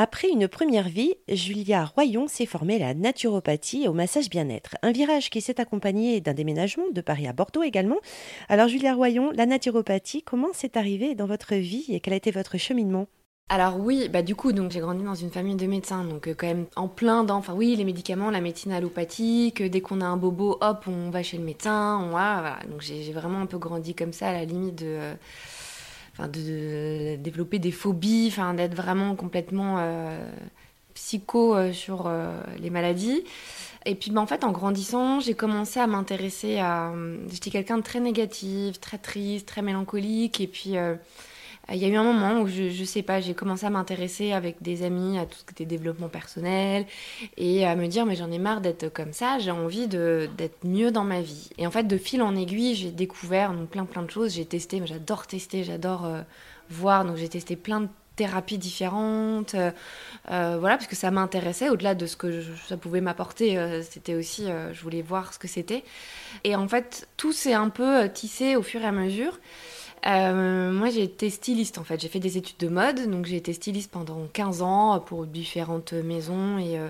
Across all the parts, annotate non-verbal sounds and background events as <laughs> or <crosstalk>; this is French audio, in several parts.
Après une première vie, Julia Royon s'est formée la naturopathie et au massage bien-être. Un virage qui s'est accompagné d'un déménagement de Paris à Bordeaux également. Alors Julia Royon, la naturopathie, comment c'est arrivé dans votre vie et quel a été votre cheminement? Alors oui, bah du coup, donc j'ai grandi dans une famille de médecins, donc euh, quand même en plein dans, enfin oui, les médicaments, la médecine allopathique, dès qu'on a un bobo, hop, on va chez le médecin, on va. Donc j'ai vraiment un peu grandi comme ça, à la limite de, euh, enfin de, développer des phobies, enfin d'être vraiment complètement euh, psycho sur les maladies. Et puis bah, en fait, en grandissant, j'ai commencé à m'intéresser à, j'étais quelqu'un de très négatif, très triste, très mélancolique, et puis il y a eu un moment où je, je sais pas, j'ai commencé à m'intéresser avec des amis à tout ce qui était développement personnel et à me dire mais j'en ai marre d'être comme ça, j'ai envie d'être mieux dans ma vie. Et en fait, de fil en aiguille, j'ai découvert donc, plein plein de choses, j'ai testé, j'adore tester, j'adore euh, voir, donc j'ai testé plein de thérapies différentes, euh, euh, voilà, parce que ça m'intéressait, au-delà de ce que ça pouvait m'apporter, c'était aussi, je voulais voir ce que c'était. Et en fait, tout s'est un peu tissé au fur et à mesure. Euh, moi, j'ai été styliste en fait. J'ai fait des études de mode, donc j'ai été styliste pendant 15 ans pour différentes maisons et euh,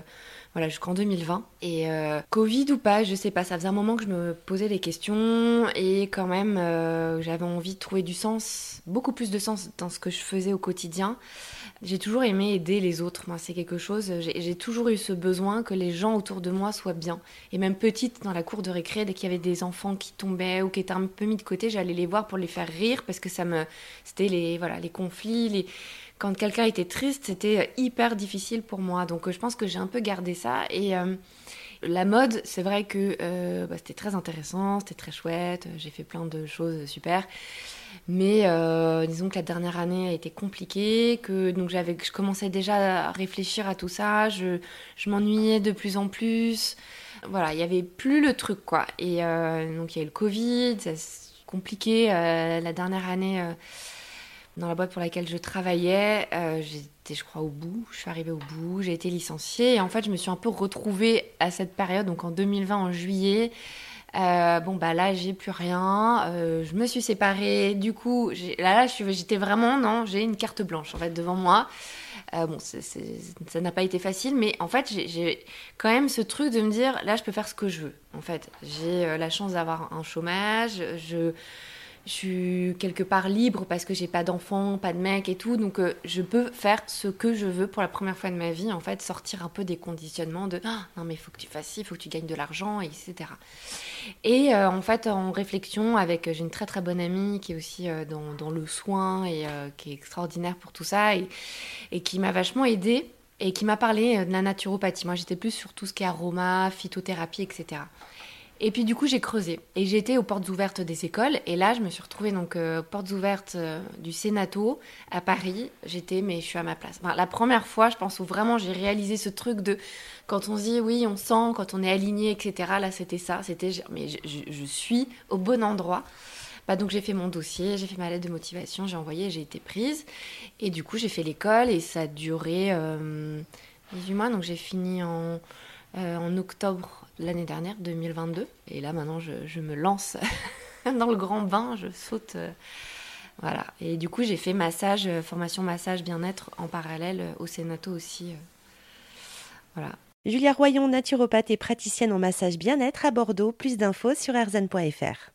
voilà jusqu'en 2020. Et euh, Covid ou pas, je sais pas. Ça faisait un moment que je me posais des questions et quand même j'avais envie de trouver du sens, beaucoup plus de sens dans ce que je faisais au quotidien. J'ai toujours aimé aider les autres. Moi, c'est quelque chose. J'ai toujours eu ce besoin que les gens autour de moi soient bien. Et même petite, dans la cour de récré, dès qu'il y avait des enfants qui tombaient ou qui étaient un peu mis de côté, j'allais les voir pour les faire rire parce que ça me, c'était les voilà les conflits, les quand quelqu'un était triste, c'était hyper difficile pour moi. Donc, je pense que j'ai un peu gardé ça et euh, la mode, c'est vrai que euh, bah, c'était très intéressant, c'était très chouette, j'ai fait plein de choses super. Mais euh, disons que la dernière année a été compliquée, que donc j'avais, je commençais déjà à réfléchir à tout ça, je, je m'ennuyais de plus en plus. Voilà, il n'y avait plus le truc quoi. Et euh, donc il y a eu le Covid, c'est compliqué. la dernière année, dans la boîte pour laquelle je travaillais, j'étais, je crois, au bout. Je suis arrivée au bout, j'ai été licenciée. Et en fait, je me suis un peu retrouvée à cette période, donc en 2020, en juillet. Euh, bon bah là j'ai plus rien, euh, je me suis séparée, du coup là, là j'étais vraiment non j'ai une carte blanche en fait devant moi. Euh, bon ça n'a pas été facile mais en fait j'ai quand même ce truc de me dire là je peux faire ce que je veux en fait j'ai la chance d'avoir un chômage, je je suis quelque part libre parce que j'ai pas d'enfant, pas de mec et tout, donc euh, je peux faire ce que je veux pour la première fois de ma vie, en fait, sortir un peu des conditionnements de ah, non mais il faut que tu fasses ci, il faut que tu gagnes de l'argent, etc. Et euh, en fait, en réflexion avec, j'ai une très très bonne amie qui est aussi euh, dans, le soin et qui est extraordinaire pour tout ça et, et qui m'a vachement aidée et qui m'a parlé de la naturopathie. Moi, j'étais plus sur tout ce qui est aroma, phytothérapie, etc. Et puis du coup, j'ai creusé et été aux portes ouvertes des écoles. Et là, je me suis retrouvée donc euh, aux portes ouvertes euh, du Sénato à Paris. J'étais, mais je suis à ma place. la première fois, je pense où vraiment j'ai réalisé ce truc de quand on se dit oui, on sent, quand on est aligné, etc. Là, c'était ça. C'était, mais je, suis au bon endroit. Bah, donc j'ai fait mon dossier, j'ai fait ma lettre de motivation, j'ai envoyé, j'ai été prise. Et du coup, j'ai fait l'école et ça a duré 18 euh, mois. Donc j'ai fini en, en octobre l'année dernière, 2022. Et là, maintenant, je, me lance <laughs> dans le grand bain, je saute. Euh, voilà. Et du coup, j'ai fait massage, euh, formation massage bien-être en parallèle euh, au Sénato aussi. voilà. Julia Royon, naturopathe et praticienne en massage bien-être à Bordeaux. Plus d'infos sur erzan.fr.